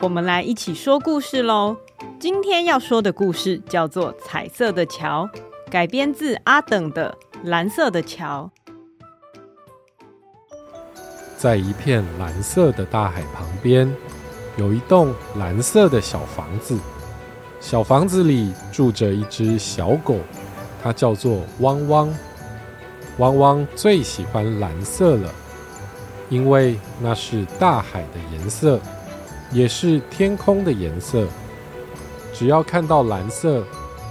我们来一起说故事喽！今天要说的故事叫做《彩色的桥》，改编自阿等的《蓝色的桥》。在一片蓝色的大海旁边，有一栋蓝色的小房子。小房子里住着一只小狗，它叫做汪汪。汪汪最喜欢蓝色了，因为那是大海的颜色。也是天空的颜色。只要看到蓝色，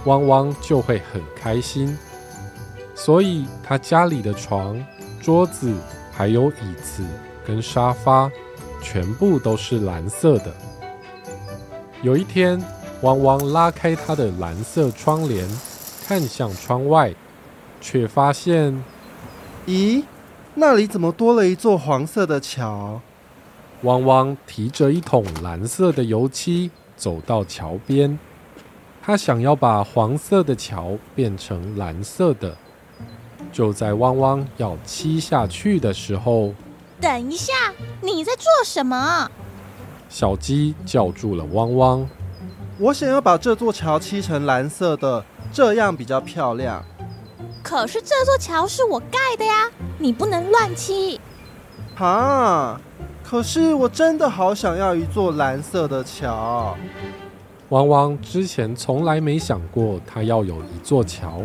汪汪就会很开心。所以，他家里的床、桌子，还有椅子跟沙发，全部都是蓝色的。有一天，汪汪拉开他的蓝色窗帘，看向窗外，却发现，咦，那里怎么多了一座黄色的桥？汪汪提着一桶蓝色的油漆走到桥边，他想要把黄色的桥变成蓝色的。就在汪汪要漆下去的时候，等一下，你在做什么？小鸡叫住了汪汪：“我想要把这座桥漆成蓝色的，这样比较漂亮。可是这座桥是我盖的呀，你不能乱漆。”啊！可是我真的好想要一座蓝色的桥。汪汪之前从来没想过他要有一座桥，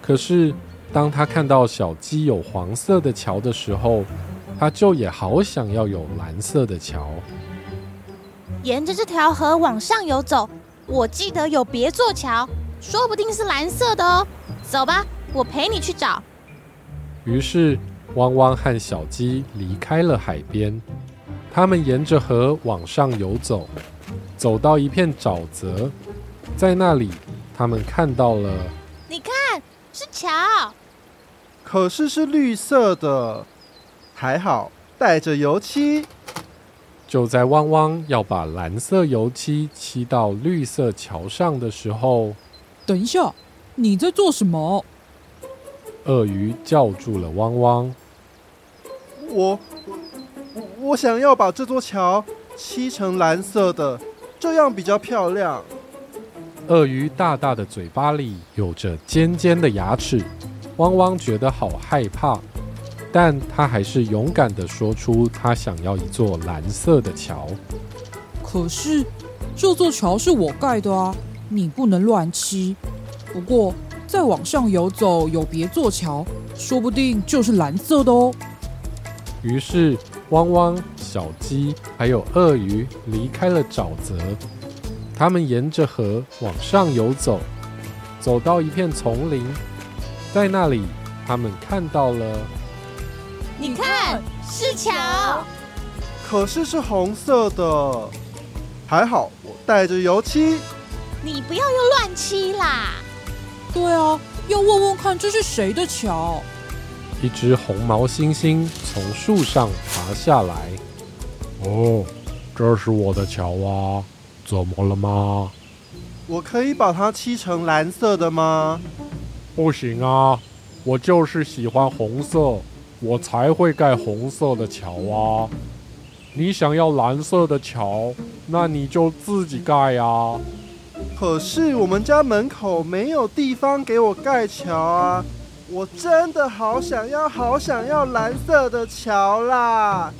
可是当他看到小鸡有黄色的桥的时候，他就也好想要有蓝色的桥。沿着这条河往上游走，我记得有别座桥，说不定是蓝色的哦。走吧，我陪你去找。于是汪汪和小鸡离开了海边。他们沿着河往上游走，走到一片沼泽，在那里，他们看到了。你看，是桥，可是是绿色的，还好带着油漆。就在汪汪要把蓝色油漆漆到绿色桥上的时候，等一下，你在做什么？鳄鱼叫住了汪汪。我。我想要把这座桥漆成蓝色的，这样比较漂亮。鳄鱼大大的嘴巴里有着尖尖的牙齿，汪汪觉得好害怕，但他还是勇敢地说出他想要一座蓝色的桥。可是这座桥是我盖的啊，你不能乱漆。不过再往上游走有别座桥，说不定就是蓝色的哦。于是。汪汪、小鸡还有鳄鱼离开了沼泽，他们沿着河往上游走，走到一片丛林，在那里，他们看到了。你看，是桥，可是是红色的。还好我带着油漆。你不要又乱漆啦！对啊，要问问看这是谁的桥。一只红毛猩猩从树上爬下来。哦，这是我的桥啊，怎么了吗？我可以把它漆成蓝色的吗？不行啊，我就是喜欢红色，我才会盖红色的桥啊。你想要蓝色的桥，那你就自己盖啊。可是我们家门口没有地方给我盖桥啊。我真的好想要，好想要蓝色的桥啦！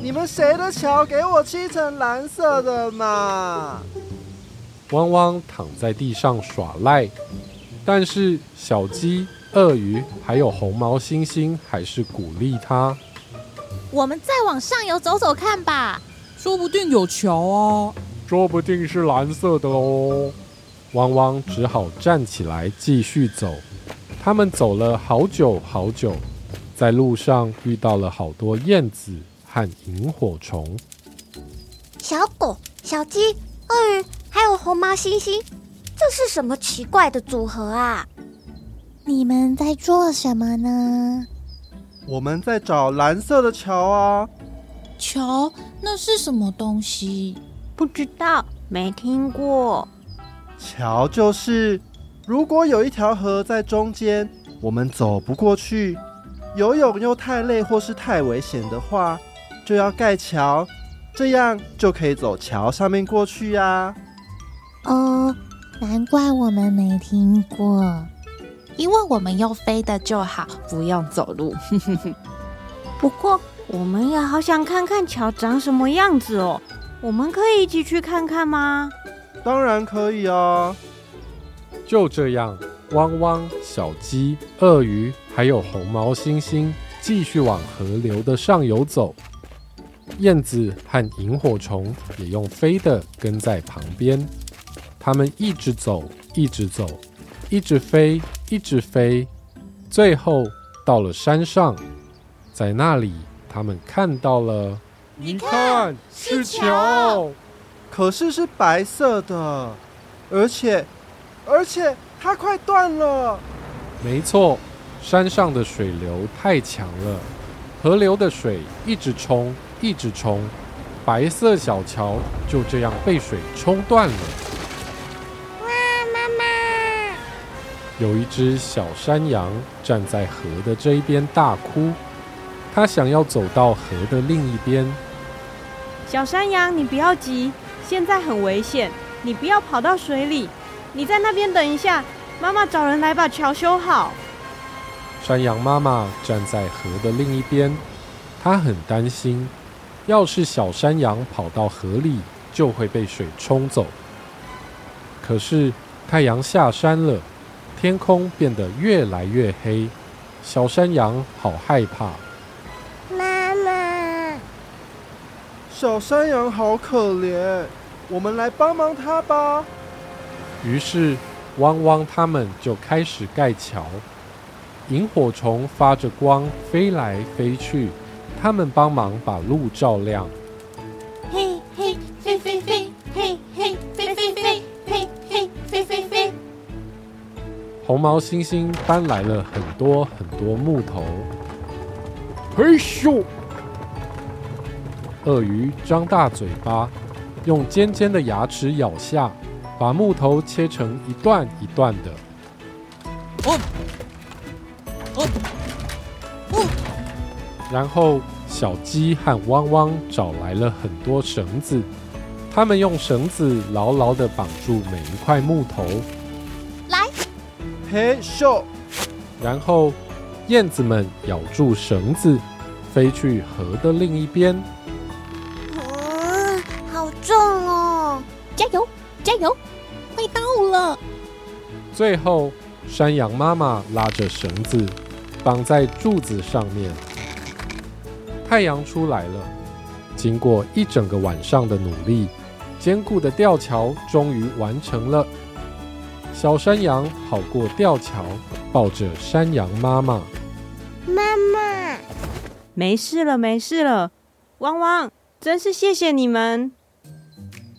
你们谁的桥给我漆成蓝色的嘛？汪汪躺在地上耍赖，但是小鸡、鳄鱼还有红毛猩猩还是鼓励他。我们再往上游走走看吧，说不定有桥啊！说不定是蓝色的哦。汪汪只好站起来继续走。他们走了好久好久，在路上遇到了好多燕子和萤火虫。小狗、小鸡、鳄鱼，还有红毛猩猩，这是什么奇怪的组合啊？你们在做什么呢？我们在找蓝色的桥啊。桥？那是什么东西？不知道，没听过。桥就是，如果有一条河在中间，我们走不过去，游泳又太累或是太危险的话，就要盖桥，这样就可以走桥上面过去呀、啊。哦，难怪我们没听过，因为我们用飞的就好，不用走路。不过，我们也好想看看桥长什么样子哦。我们可以一起去看看吗？当然可以啊！就这样，汪汪、小鸡、鳄鱼还有红毛猩猩继续往河流的上游走，燕子和萤火虫也用飞的跟在旁边。它们一直走，一直走，一直飞，一直飞，最后到了山上，在那里，他们看到了。你看，是球，可是是白色的，而且，而且它快断了。没错，山上的水流太强了，河流的水一直冲，一直冲，白色小桥就这样被水冲断了。哇，妈妈！有一只小山羊站在河的这一边大哭，它想要走到河的另一边。小山羊，你不要急，现在很危险，你不要跑到水里，你在那边等一下，妈妈找人来把桥修好。山羊妈妈站在河的另一边，她很担心，要是小山羊跑到河里，就会被水冲走。可是太阳下山了，天空变得越来越黑，小山羊好害怕。妈妈小山羊好可怜，我们来帮帮它吧。于是，汪汪他们就开始盖桥。萤火虫发着光飞来飞去，他们帮忙把路照亮。嘿嘿，飞飞飞，嘿嘿，飞飞飞，嘿嘿，飞飞飞。红毛猩猩搬来了很多很多木头。嘿咻！鳄鱼张大嘴巴，用尖尖的牙齿咬下，把木头切成一段一段的。哦，哦，哦。然后小鸡和汪汪找来了很多绳子，他们用绳子牢牢的绑住每一块木头。来，嘿咻！然后燕子们咬住绳子，飞去河的另一边。好重哦！加油，加油！快到了。最后，山羊妈妈拉着绳子绑在柱子上面。太阳出来了，经过一整个晚上的努力，坚固的吊桥终于完成了。小山羊跑过吊桥，抱着山羊妈妈。妈妈，没事了，没事了。汪汪，真是谢谢你们。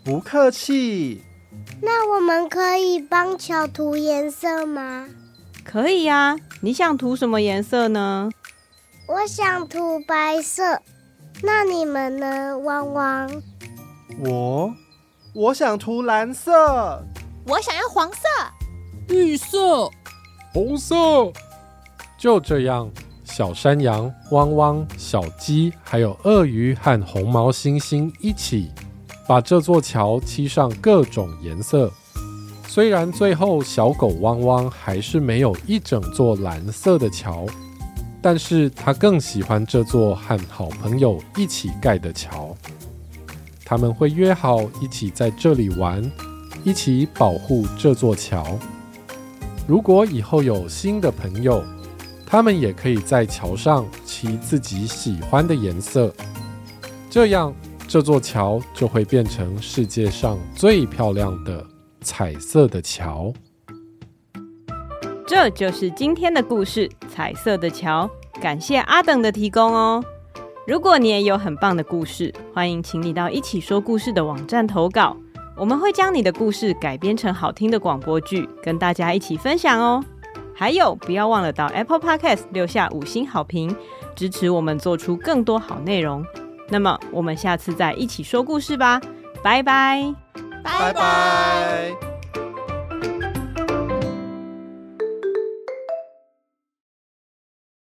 不客气。那我们可以帮桥涂颜色吗？可以呀。你想涂什么颜色呢？我想涂白色。那你们呢？汪汪。我，我想涂蓝色。我想要黄色、绿色、红色。就这样，小山羊、汪汪、小鸡，还有鳄鱼和红毛猩猩一起。把这座桥漆上各种颜色，虽然最后小狗汪汪还是没有一整座蓝色的桥，但是他更喜欢这座和好朋友一起盖的桥。他们会约好一起在这里玩，一起保护这座桥。如果以后有新的朋友，他们也可以在桥上漆自己喜欢的颜色，这样。这座桥就会变成世界上最漂亮的彩色的桥。这就是今天的故事，彩色的桥。感谢阿等的提供哦。如果你也有很棒的故事，欢迎请你到一起说故事的网站投稿，我们会将你的故事改编成好听的广播剧，跟大家一起分享哦。还有，不要忘了到 APPLE PODCAST 留下五星好评，支持我们做出更多好内容。那么我们下次再一起说故事吧。拜拜。拜拜。